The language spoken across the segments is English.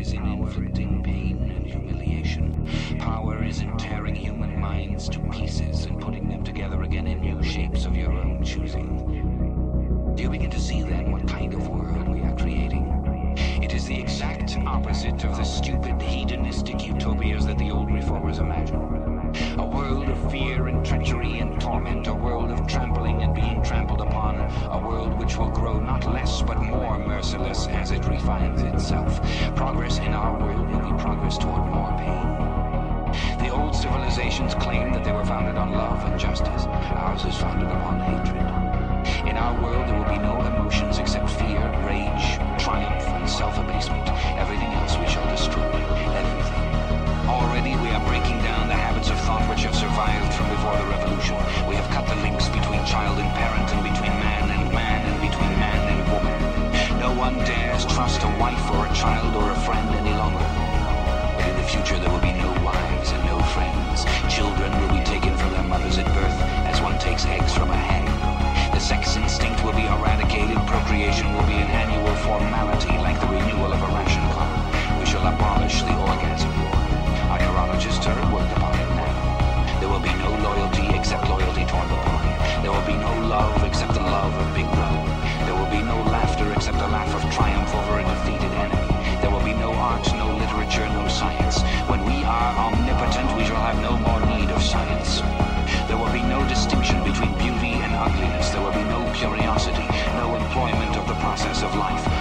is in inflicting pain and humiliation. Power is in tearing human minds to pieces and putting them together again in new shapes of your own choosing. Do you begin to see then what kind of world we are creating? It is the exact opposite of the stupid hedonistic utopias that the old reformers imagined. A world of fear and treachery and torment, a world of trampling and being trampled a world which will grow not less but more merciless as it refines itself. Progress in our world will be progress toward more pain. The old civilizations claimed that they were founded on love and justice. Ours is founded upon hatred. In our world, there will be no emotions except fear, rage, triumph, and self-abasement. Everything else we shall destroy. Everything. Already we are breaking down the habits of thought which have survived from before the revolution. We have cut the links between child and parent trust a wife or a child or a friend any longer. In the future there will be no wives and no friends. Children will be taken from their mothers at birth as one takes eggs from a hen. The sex instinct will be eradicated. Procreation will be an annual formality like the renewal of a ration card. We shall abolish the orgasm. Our neurologists are at work upon it now. There will be no loyalty except loyalty toward the boy. There will be no love except the love of Big Brother. There will be no laughter except the laugh of triumph no employment of the process of life.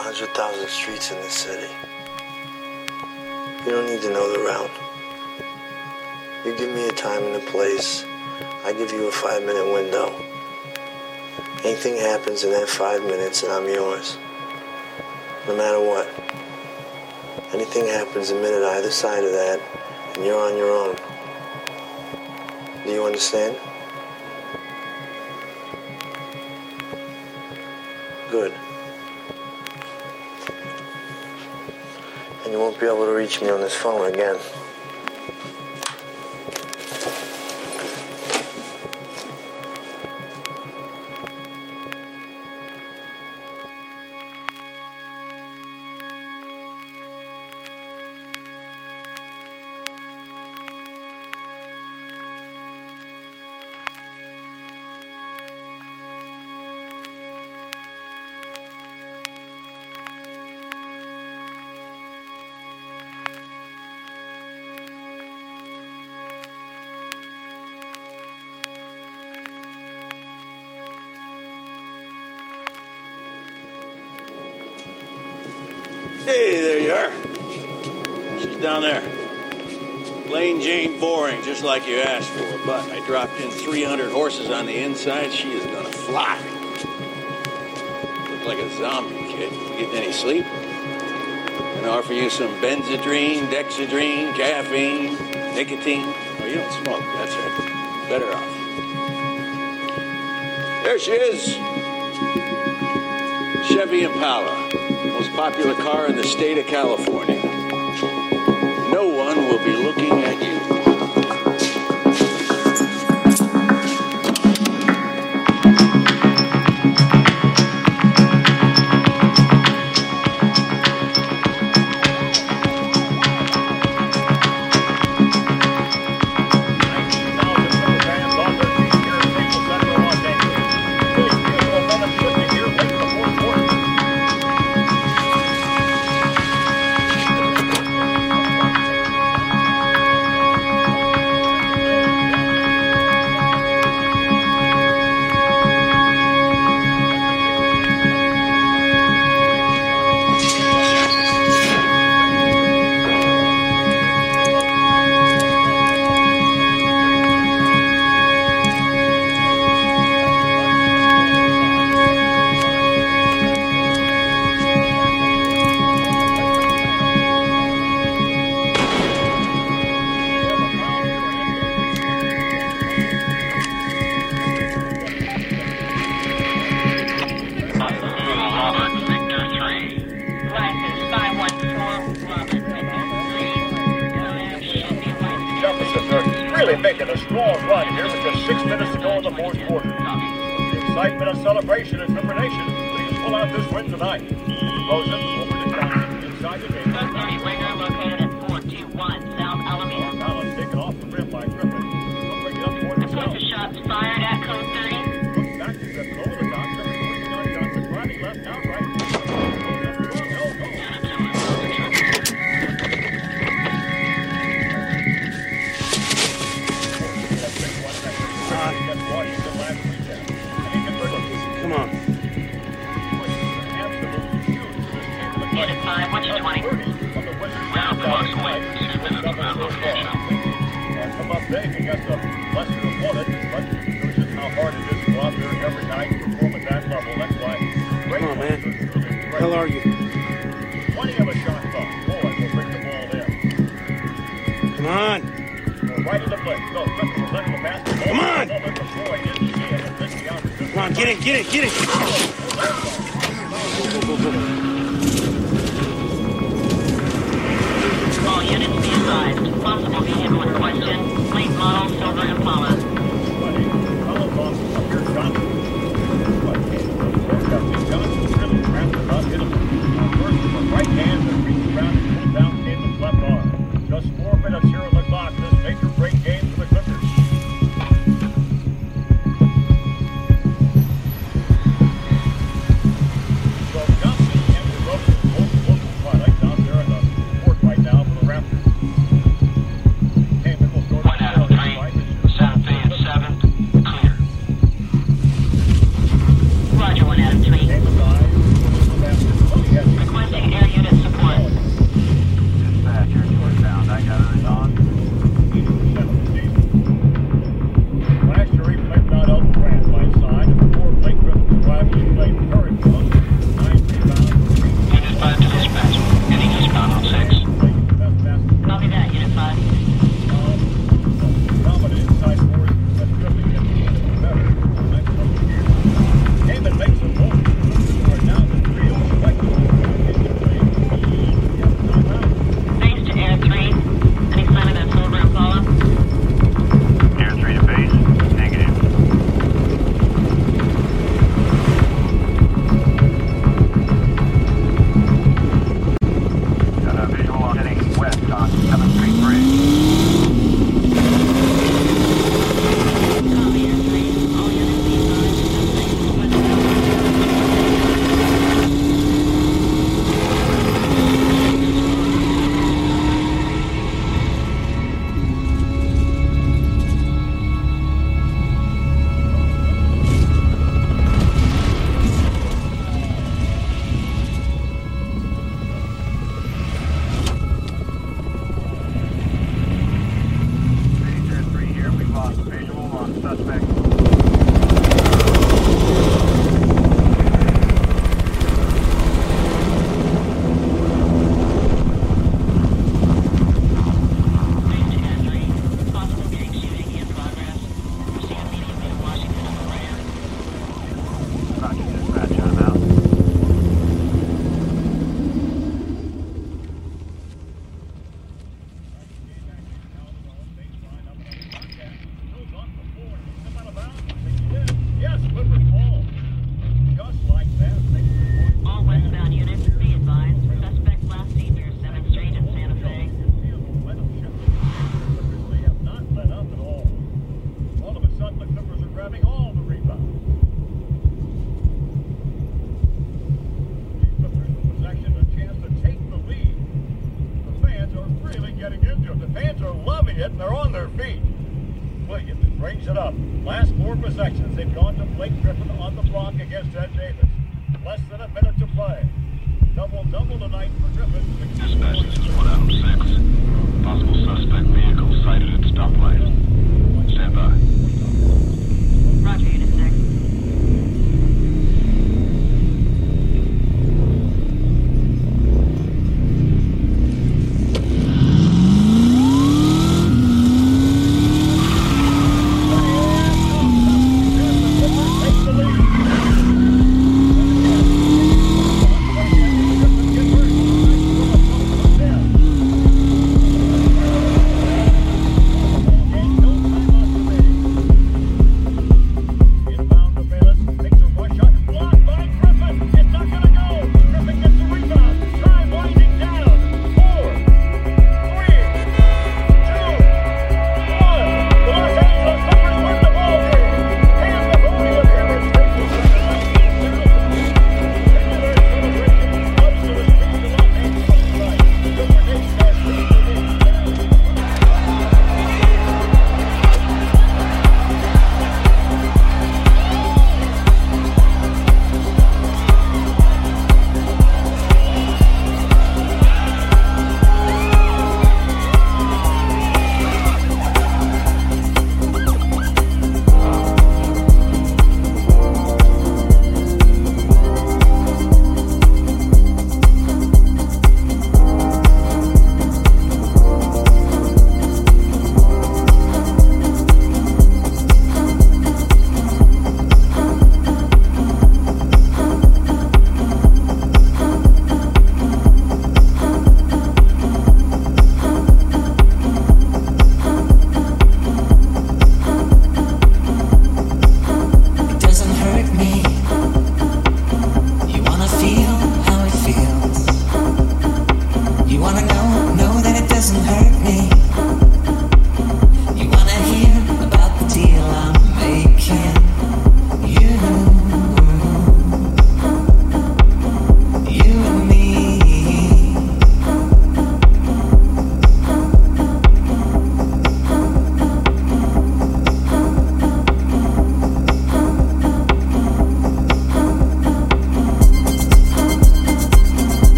100,000 streets in this city. You don't need to know the route. You give me a time and a place, I give you a five minute window. Anything happens in that five minutes and I'm yours. No matter what. Anything happens a minute either side of that and you're on your own. Do you understand? Reach me on this phone again. Hey, there you are. She's down there. Plain Jane boring, just like you asked for. But I dropped in 300 horses on the inside. She is gonna fly. Look like a zombie, kid. Getting any sleep? Gonna offer you some benzedrine, dexedrine, caffeine, nicotine. Oh, you don't smoke. That's right. Better off. There she is. Chevy Impala most popular car in the state of California. No one will be looking at you. Excitement and celebration and they can pull out this win tonight. Rosen over to Johnson inside the game. Unit 5, what's your 20? Round clock's away. Six minutes of round rotation. Come up big against a lesser opponent, but shows just how hard it is to go out there every night and perform at that level. That's why. Come on, man. really great. Hell are you? Plenty of a shot clock. Boy, will bring the ball in. Come on. Go right into play. Go. Griffin will let the basketball. Come on. Moment before he didn't it and missed the opportunity. Come on, get it, get it, get it. Go, go, go, go. Possible vehicle question. Late model Silver Impala. Buddy, Colin